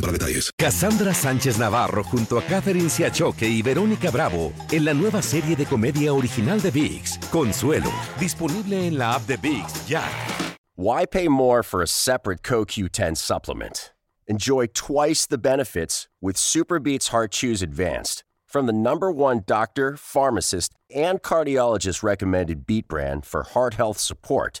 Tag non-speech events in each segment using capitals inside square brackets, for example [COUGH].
para detalles. Cassandra Sánchez Navarro junto a Catherine Siachoque y Verónica Bravo en la nueva serie de comedia original de VIX, Consuelo, disponible en la app de VIX ya. Why pay more for a separate CoQ10 supplement? Enjoy twice the benefits with Superbeats Heart Chews Advanced from the number one doctor, pharmacist, and cardiologist recommended beat brand for heart health support.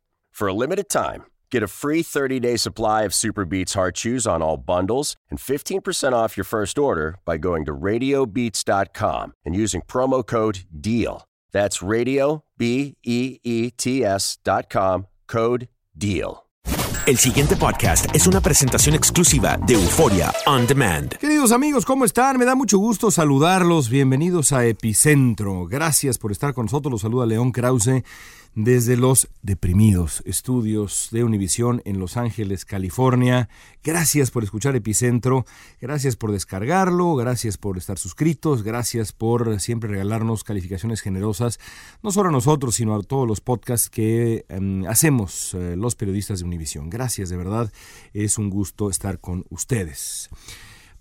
For a limited time, get a free 30-day supply of Super Beats Heart Chews on all bundles and 15% off your first order by going to radiobeats.com and using promo code DEAL. That's radio b e e t s.com code DEAL. El siguiente podcast es una presentación exclusiva de Euforia On Demand. Queridos amigos, ¿cómo están? Me da mucho gusto saludarlos. Bienvenidos a Epicentro. Gracias por estar con nosotros. Los saluda León Krause desde los deprimidos estudios de Univisión en Los Ángeles, California. Gracias por escuchar Epicentro, gracias por descargarlo, gracias por estar suscritos, gracias por siempre regalarnos calificaciones generosas, no solo a nosotros, sino a todos los podcasts que em, hacemos eh, los periodistas de Univisión. Gracias, de verdad, es un gusto estar con ustedes.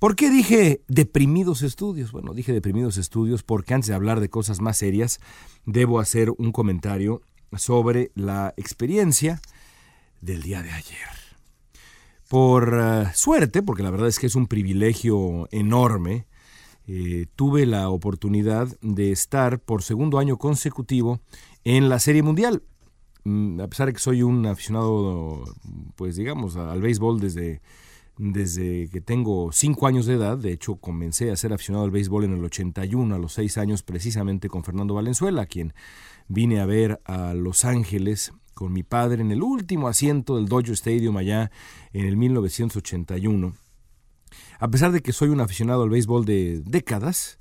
¿Por qué dije deprimidos estudios? Bueno, dije deprimidos estudios porque antes de hablar de cosas más serias, debo hacer un comentario sobre la experiencia del día de ayer. Por eh, suerte, porque la verdad es que es un privilegio enorme, eh, tuve la oportunidad de estar por segundo año consecutivo en la Serie Mundial. Mm, a pesar de que soy un aficionado, pues digamos, al béisbol desde, desde que tengo cinco años de edad, de hecho comencé a ser aficionado al béisbol en el 81, a los seis años precisamente con Fernando Valenzuela, quien vine a ver a Los Ángeles con mi padre en el último asiento del Dodger Stadium allá en el 1981. A pesar de que soy un aficionado al béisbol de décadas,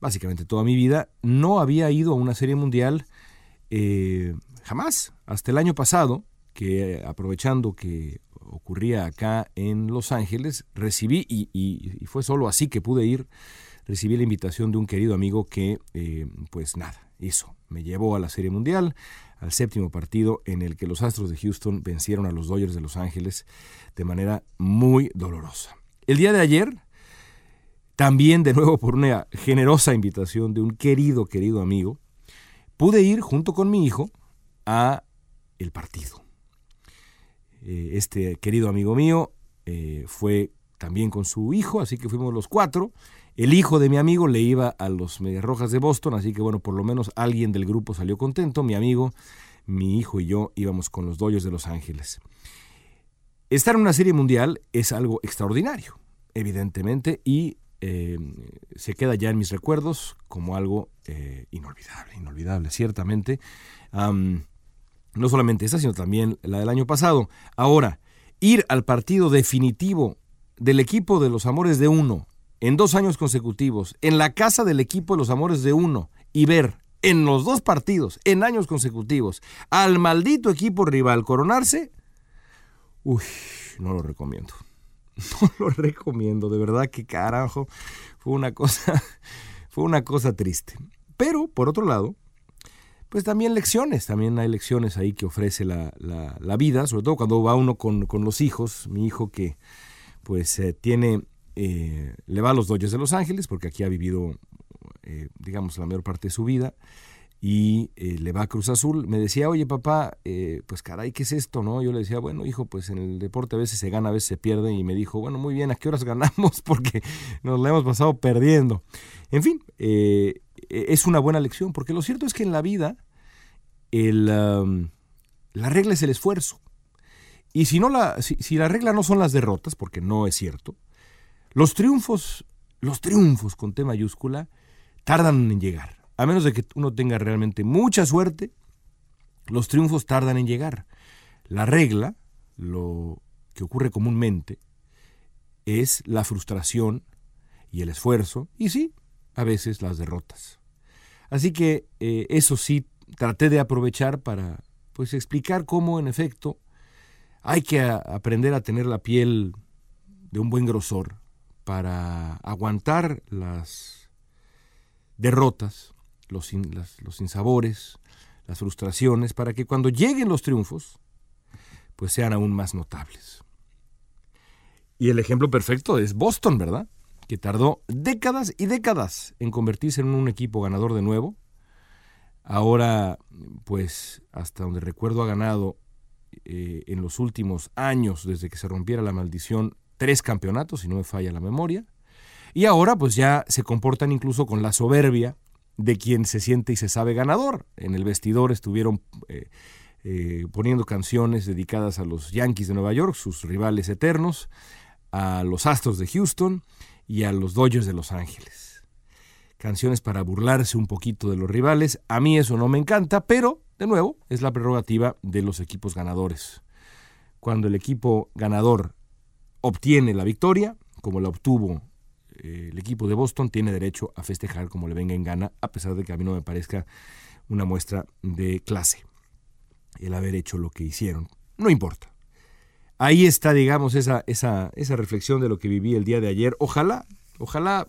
básicamente toda mi vida, no había ido a una serie mundial eh, jamás. Hasta el año pasado, que aprovechando que ocurría acá en Los Ángeles, recibí, y, fue solo así que pude ir, recibí la invitación de un querido amigo que, eh, pues nada, hizo. Me llevó a la Serie Mundial, al séptimo partido en el que los Astros de Houston vencieron a los Dodgers de Los Ángeles de manera muy dolorosa. El día de ayer, también de nuevo por una generosa invitación de un querido, querido amigo, pude ir junto con mi hijo a el partido. Eh, este querido amigo mío eh, fue también con su hijo, así que fuimos los cuatro el hijo de mi amigo le iba a los Medias Rojas de Boston, así que bueno, por lo menos alguien del grupo salió contento. Mi amigo, mi hijo y yo íbamos con los Dodgers de Los Ángeles. Estar en una serie mundial es algo extraordinario, evidentemente, y eh, se queda ya en mis recuerdos como algo eh, inolvidable, inolvidable, ciertamente. no solamente esa, sino también la del año pasado. Ahora, ir al partido definitivo del equipo de los Amores de Uno en dos años consecutivos en la casa del equipo de los amores de uno y ver en los dos partidos, en años consecutivos, al maldito equipo rival coronarse, uy, no lo recomiendo. [LAUGHS] no lo recomiendo, de verdad que carajo, fue una cosa, [LAUGHS] fue una cosa triste. Pero, por otro lado, pues también lecciones, también hay lecciones ahí que ofrece la, la, vida, sobre todo cuando va uno con, con, los hijos, mi hijo que pues eh, tiene, eh, le va a los Dodgers de Los Ángeles, porque aquí ha vivido, eh, digamos, la mayor parte de su vida, y le va a Cruz Azul, me decía, oye papá, pues caray, ¿qué es esto? no Yo le decía, bueno hijo, pues en el deporte a veces se gana, a veces se pierde, y me dijo, bueno, muy bien, ¿a qué horas ganamos? [LAUGHS] Porque nos la hemos pasado perdiendo. En fin, es una buena lección, porque lo cierto es que en la vida el, la regla es el esfuerzo. Y si, no la, si, la regla no son las derrotas, porque no es cierto, los triunfos, los triunfos con T mayúscula, tardan en llegar. A menos de que uno tenga realmente mucha suerte, los triunfos tardan en llegar. La regla, lo que ocurre comúnmente, es la frustración y el esfuerzo, y sí, a veces las derrotas. Así que eh, eso sí traté de aprovechar para pues explicar cómo en efecto hay que aprender a tener la piel de un buen grosor para aguantar las derrotas, los, los sinsabores, las frustraciones, para que cuando lleguen los triunfos, pues sean aún más notables. Y el ejemplo perfecto es Boston, ¿verdad? Que tardó décadas y décadas en convertirse en un equipo ganador de nuevo. Ahora, pues, hasta donde recuerdo ha ganado eh, en los últimos años, desde que se rompiera la maldición, tres campeonatos, si no me falla la memoria. Y ahora pues ya se comportan incluso con la soberbia de quien se siente y se sabe ganador. En el vestidor estuvieron eh, eh, poniendo canciones dedicadas a los Yankees de Nueva York, sus rivales eternos, a los Astros de Houston y a los Dodgers de Los Ángeles. Canciones para burlarse un poquito de los rivales. A mí eso no me encanta, pero de nuevo, es la prerrogativa de los equipos ganadores. Cuando el equipo ganador obtiene la victoria, como la obtuvo eh, el equipo de Boston, tiene derecho a festejar como le venga en gana, a pesar de que a mí no me parezca una muestra de clase el haber hecho lo que hicieron. No importa. Ahí está, digamos, esa, esa, esa reflexión de lo que viví el día de ayer. Ojalá, ojalá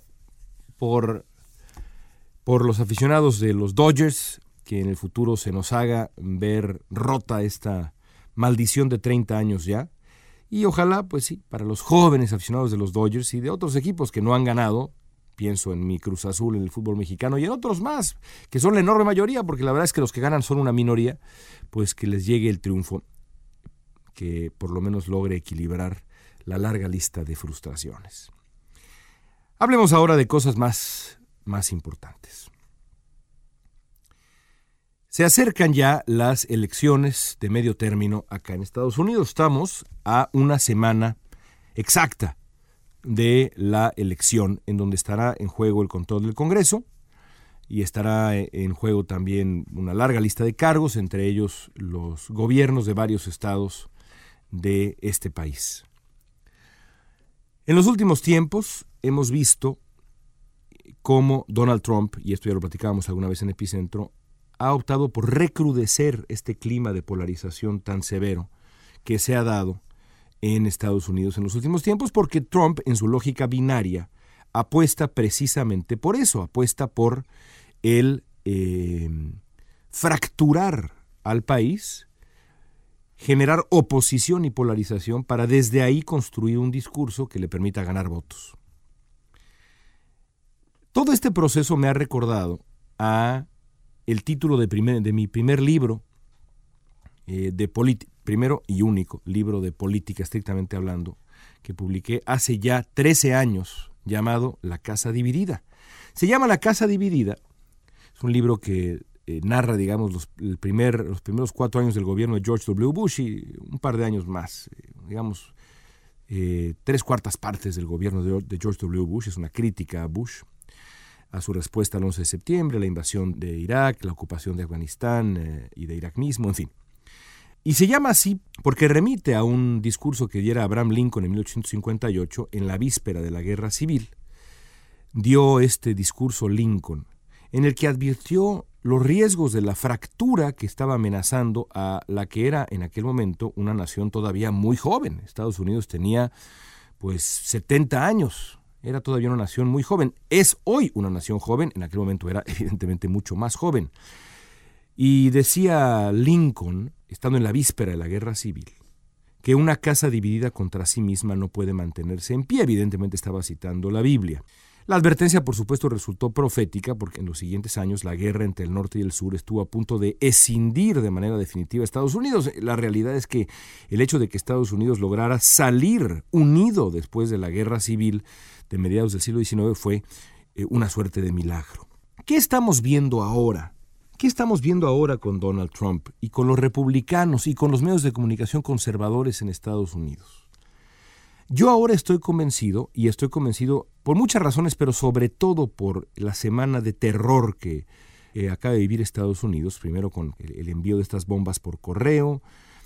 por, por los aficionados de los Dodgers, que en el futuro se nos haga ver rota esta maldición de 30 años ya. Y ojalá, pues sí, para los jóvenes aficionados de los Dodgers y de otros equipos que no han ganado, pienso en mi Cruz Azul en el fútbol mexicano y en otros más, que son la enorme mayoría, porque la verdad es que los que ganan son una minoría, pues que les llegue el triunfo, que por lo menos logre equilibrar la larga lista de frustraciones. Hablemos ahora de cosas más, más importantes. Se acercan ya las elecciones de medio término acá en Estados Unidos. Estamos a una semana exacta de la elección en donde estará en juego el control del Congreso y estará en juego también una larga lista de cargos, entre ellos los gobiernos de varios estados de este país. En los últimos tiempos hemos visto cómo Donald Trump, y esto ya lo platicábamos alguna vez en Epicentro, ha optado por recrudecer este clima de polarización tan severo que se ha dado en Estados Unidos en los últimos tiempos, porque Trump, en su lógica binaria, apuesta precisamente por eso, apuesta por el eh, fracturar al país, generar oposición y polarización para desde ahí construir un discurso que le permita ganar votos. Todo este proceso me ha recordado a el título de, mi primer libro, eh, de primero y único libro de política estrictamente hablando, que publiqué hace ya 13 años, llamado La Casa Dividida. Se llama La Casa Dividida, es un libro que eh, narra, digamos, los primeros cuatro años del gobierno de George W. Bush y un par de años más, eh, digamos, tres cuartas partes del gobierno de George W. Bush, es una crítica a Bush a su respuesta al 11 de septiembre, la invasión de Irak, la ocupación de Afganistán eh, y de Irak mismo, en fin. Y se llama así porque remite a un discurso que diera Abraham Lincoln en 1858 en la víspera de la Guerra Civil. Dio este discurso Lincoln, en el que advirtió los riesgos de la fractura que estaba amenazando a la que era en aquel momento una nación todavía muy joven. Estados Unidos tenía pues 70 años. Era todavía una nación muy joven. Es hoy una nación joven, en aquel momento era [LAUGHS] evidentemente mucho más joven. Y decía Lincoln, estando en la víspera de la guerra civil, que una casa dividida contra sí misma no puede mantenerse en pie. Evidentemente estaba citando la Biblia. La advertencia, por supuesto, resultó profética porque en los siguientes años la guerra entre el norte y el sur estuvo a punto de escindir de manera definitiva a Estados Unidos. La realidad es que el hecho de que Estados Unidos lograra salir unido después de la guerra civil de mediados del siglo XIX fue eh, una suerte de milagro. ¿Qué estamos viendo ahora? ¿Qué estamos viendo ahora con Donald Trump y con los republicanos y con los medios de comunicación conservadores en Estados Unidos? Yo ahora estoy convencido, y estoy convencido por muchas razones, pero sobre todo por la semana de terror que eh, acaba de vivir Estados Unidos, primero con el, envío de estas bombas por correo,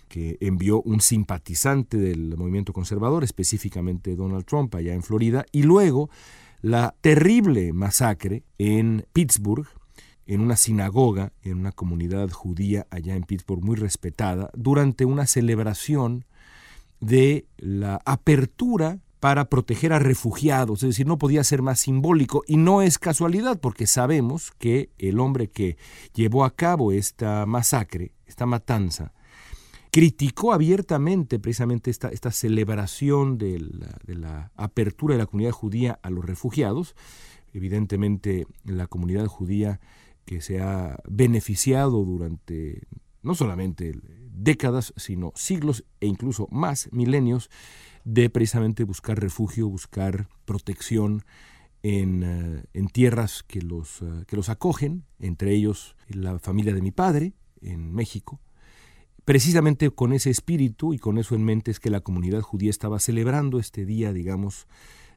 que envió un simpatizante del movimiento conservador, específicamente Donald Trump, allá en Florida, y luego la terrible masacre en Pittsburgh, en una sinagoga, en una comunidad judía allá en Pittsburgh muy respetada, durante una celebración de la apertura para proteger a refugiados, es decir, no podía ser más simbólico y no es casualidad porque sabemos que el hombre que llevó a cabo esta masacre, esta matanza, criticó abiertamente precisamente esta, esta celebración de la, de la apertura de la comunidad judía a los refugiados. Evidentemente la comunidad judía que se ha beneficiado durante no solamente décadas, sino siglos e incluso más milenios de precisamente buscar refugio, buscar protección en, eh, en tierras que los, eh, que los acogen, entre ellos la familia de mi padre en México. Precisamente con ese espíritu y con eso en mente es que la comunidad judía estaba celebrando este día, digamos,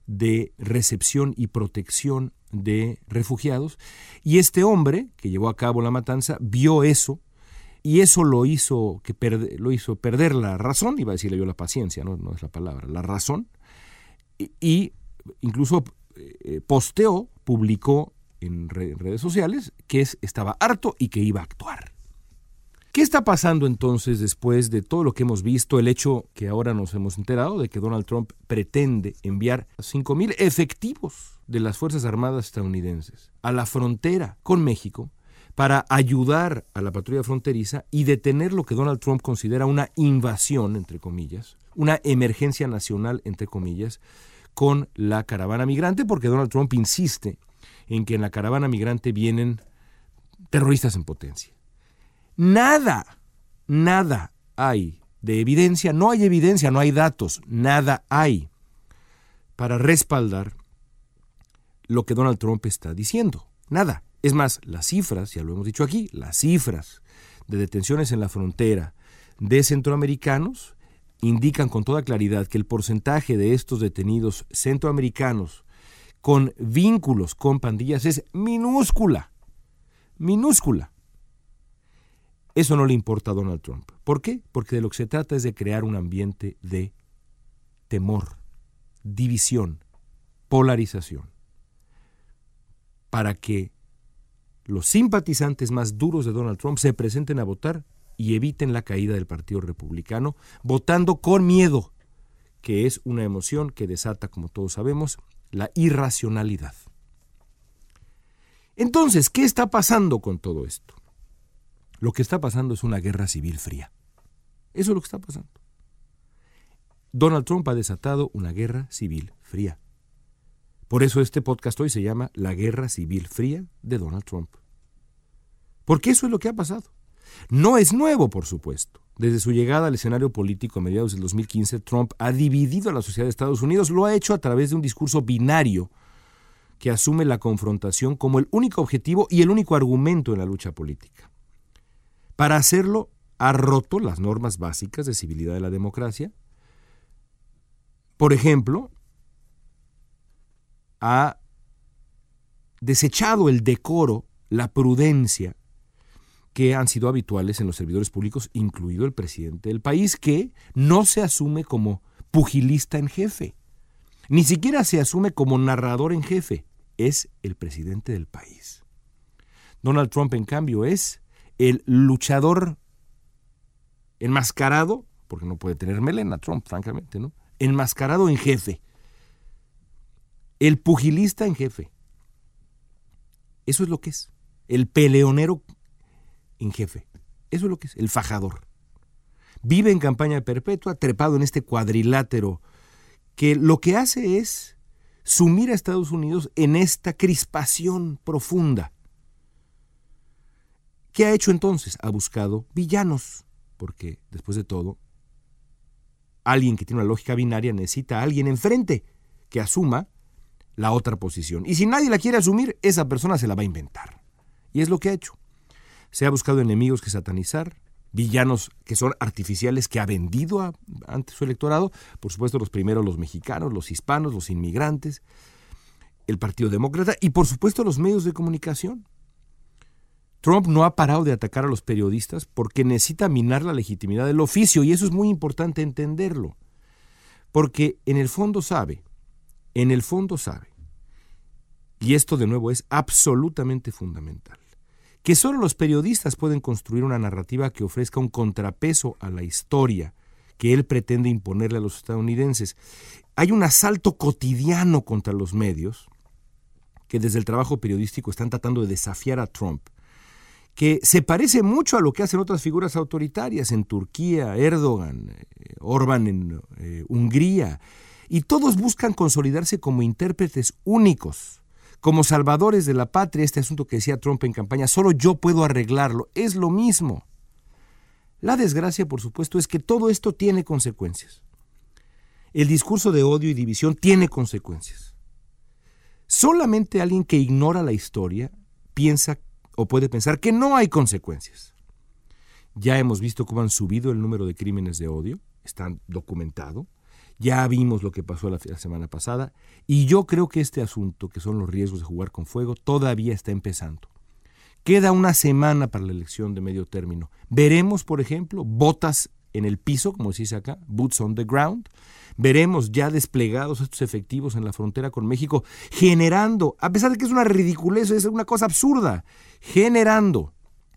de recepción y protección de refugiados. Y este hombre que llevó a cabo la matanza vio eso y eso lo hizo, que lo hizo perder la razón, iba a decirle yo la paciencia, no, no es la palabra, la razón, y, incluso eh, posteó, publicó en, redes sociales que estaba harto y que iba a actuar. ¿Qué está pasando entonces después de todo lo que hemos visto, el hecho que ahora nos hemos enterado de que Donald Trump pretende enviar 5.000 efectivos de las Fuerzas Armadas estadounidenses a la frontera con México para ayudar a la patrulla fronteriza y detener lo que Donald Trump considera una invasión, entre comillas, una emergencia nacional, entre comillas, con la caravana migrante, porque Donald Trump insiste en que en la caravana migrante vienen terroristas en potencia. Nada, nada hay de evidencia, no hay evidencia, no hay datos, nada hay para respaldar lo que Donald Trump está diciendo. Nada. Es más, las cifras, ya lo hemos dicho aquí, las cifras de detenciones en la frontera de centroamericanos indican con toda claridad que el porcentaje de estos detenidos centroamericanos con vínculos con pandillas es minúscula, minúscula. Eso no le importa a Donald Trump. ¿Por qué? Porque de lo que se trata es de crear un ambiente de temor, división, polarización, para que los simpatizantes más duros de Donald Trump se presenten a votar y eviten la caída del Partido Republicano, votando con miedo, que es una emoción que desata, como todos sabemos, la irracionalidad. Entonces, ¿qué está pasando con todo esto? Lo que está pasando es una guerra civil fría. Eso es lo que está pasando. Donald Trump ha desatado una guerra civil fría. Por eso este podcast hoy se llama La Guerra Civil Fría de Donald Trump. Porque eso es lo que ha pasado. No es nuevo, por supuesto. Desde su llegada al escenario político a mediados del 2015, Trump ha dividido a la sociedad de Estados Unidos. Lo ha hecho a través de un discurso binario que asume la confrontación como el único objetivo y el único argumento en la lucha política. Para hacerlo, ha roto las normas básicas de civilidad de la democracia. Por ejemplo, ha desechado el decoro, la prudencia que han sido habituales en los servidores públicos, incluido el presidente del país, que no se asume como pugilista en jefe, ni siquiera se asume como narrador en jefe, es el presidente del país. Donald Trump, en cambio, es el luchador enmascarado, porque no puede tener melena Trump, francamente, ¿no? enmascarado en jefe. El pugilista en jefe. Eso es lo que es. El peleonero en jefe. Eso es lo que es. El fajador. Vive en campaña perpetua, trepado en este cuadrilátero, que lo que hace es sumir a Estados Unidos en esta crispación profunda. ¿Qué ha hecho entonces? Ha buscado villanos, porque después de todo, alguien que tiene una lógica binaria necesita a alguien enfrente que asuma la otra posición. Y si nadie la quiere asumir, esa persona se la va a inventar. Y es lo que ha hecho. Se ha buscado enemigos que satanizar, villanos que son artificiales que ha vendido ante su electorado, por supuesto los primeros los mexicanos, los hispanos, los inmigrantes, el Partido Demócrata y por supuesto los medios de comunicación. Trump no ha parado de atacar a los periodistas porque necesita minar la legitimidad del oficio y eso es muy importante entenderlo. Porque en el fondo sabe en el fondo sabe, y esto de nuevo es absolutamente fundamental, que solo los periodistas pueden construir una narrativa que ofrezca un contrapeso a la historia que él pretende imponerle a los estadounidenses. Hay un asalto cotidiano contra los medios que desde el trabajo periodístico están tratando de desafiar a Trump, que se parece mucho a lo que hacen otras figuras autoritarias en Turquía, Erdogan, eh, Orban en eh, Hungría, y todos buscan consolidarse como intérpretes únicos, como salvadores de la patria, este asunto que decía Trump en campaña, solo yo puedo arreglarlo, es lo mismo. La desgracia, por supuesto, es que todo esto tiene consecuencias. El discurso de odio y división tiene consecuencias. Solamente alguien que ignora la historia piensa o puede pensar que no hay consecuencias. Ya hemos visto cómo han subido el número de crímenes de odio, están documentado. Ya vimos lo que pasó la, semana pasada y yo creo que este asunto, que son los riesgos de jugar con fuego, todavía está empezando. Queda una semana para la elección de medio término. Veremos, por ejemplo, botas en el piso, como se dice acá, boots on the ground. Veremos ya desplegados estos efectivos en la frontera con México, generando, a pesar de que es una ridiculez, es una cosa absurda, generando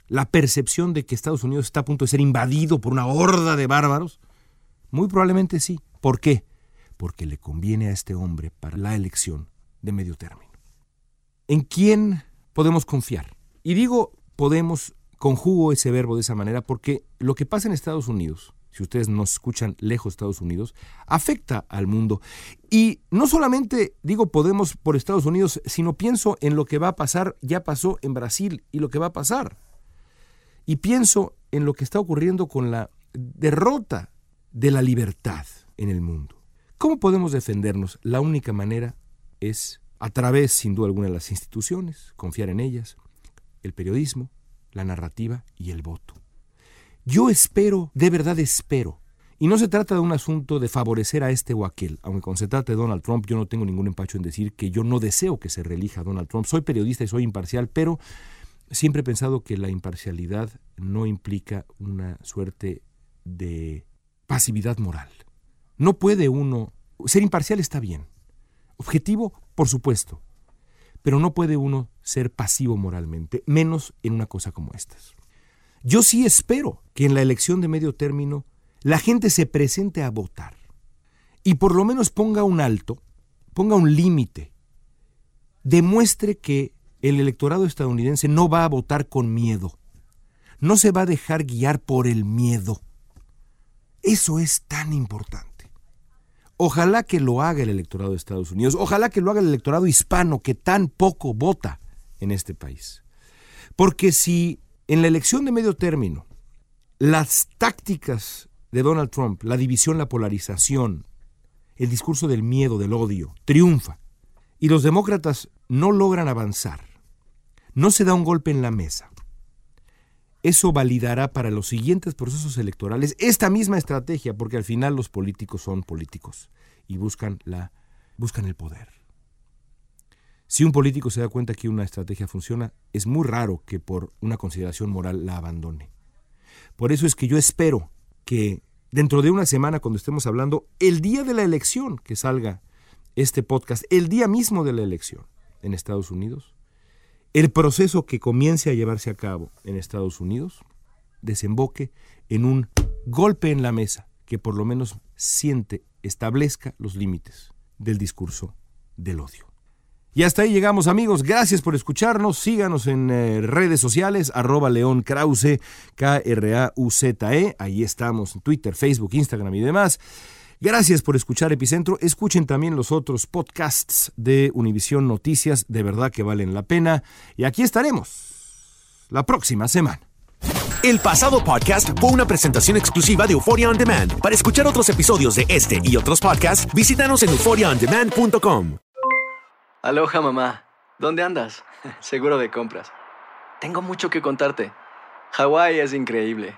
la percepción de que Estados Unidos está a punto de ser invadido por una horda de bárbaros. Muy probablemente sí. ¿Por qué? Porque le conviene a este hombre para la elección de medio término. ¿En quién podemos confiar? Y digo podemos, conjugo ese verbo de esa manera porque lo que pasa en Estados Unidos, si ustedes nos escuchan lejos de Estados Unidos, afecta al mundo. Y no solamente digo podemos por Estados Unidos, sino pienso en lo que va a pasar, ya pasó en Brasil y lo que va a pasar. Y pienso en lo que está ocurriendo con la derrota de la libertad en el mundo. ¿Cómo podemos defendernos? La única manera es a través, sin duda alguna, de las instituciones, confiar en ellas, el periodismo, la narrativa y el voto. Yo espero, de verdad espero, y no se trata de un asunto de favorecer a este o aquel, aunque cuando se trata de Donald Trump yo no tengo ningún empacho en decir que yo no deseo que se reelija Donald Trump. Soy periodista y soy imparcial, pero siempre he pensado que la imparcialidad no implica una suerte de pasividad moral. No puede uno... Ser imparcial está bien. Objetivo, por supuesto. Pero no puede uno ser pasivo moralmente, menos en una cosa como estas. Yo sí espero que en la elección de medio término la gente se presente a votar y por lo menos ponga un alto, ponga un límite, demuestre que el electorado estadounidense no va a votar con miedo, no se va a dejar guiar por el miedo. Eso es tan importante. Ojalá que lo haga el electorado de Estados Unidos, ojalá que lo haga el electorado hispano que tan poco vota en este país. Porque si en la elección de medio término las tácticas de Donald Trump, la división, la polarización, el discurso del miedo, del odio, triunfa, y los demócratas no logran avanzar, no se da un golpe en la mesa, eso validará para los siguientes procesos electorales esta misma estrategia, porque al final los políticos son políticos y buscan, la, buscan el poder. Si un político se da cuenta que una estrategia funciona, es muy raro que por una consideración moral la abandone. Por eso es que yo espero que dentro de una semana, cuando estemos hablando, el día de la elección que salga este podcast, el día mismo de la elección en Estados Unidos, el proceso que comience a llevarse a cabo en Estados Unidos desemboque en un golpe en la mesa que por lo menos siente establezca los límites del discurso del odio. Y hasta ahí llegamos amigos, gracias por escucharnos, síganos en eh, redes sociales, arroba León Krause, K-R-A-U-Z-E, ahí estamos en Twitter, Facebook, Instagram y demás. Gracias por escuchar Epicentro, escuchen también los otros podcasts de Univisión Noticias, de verdad que valen la pena, y aquí estaremos la próxima semana. El pasado podcast fue una presentación exclusiva de Euphoria On Demand. Para escuchar otros episodios de este y otros podcasts, visítanos en euphoriaondemand.com. Aloha mamá, ¿dónde andas? [LAUGHS] Seguro de compras. Tengo mucho que contarte. Hawái es increíble.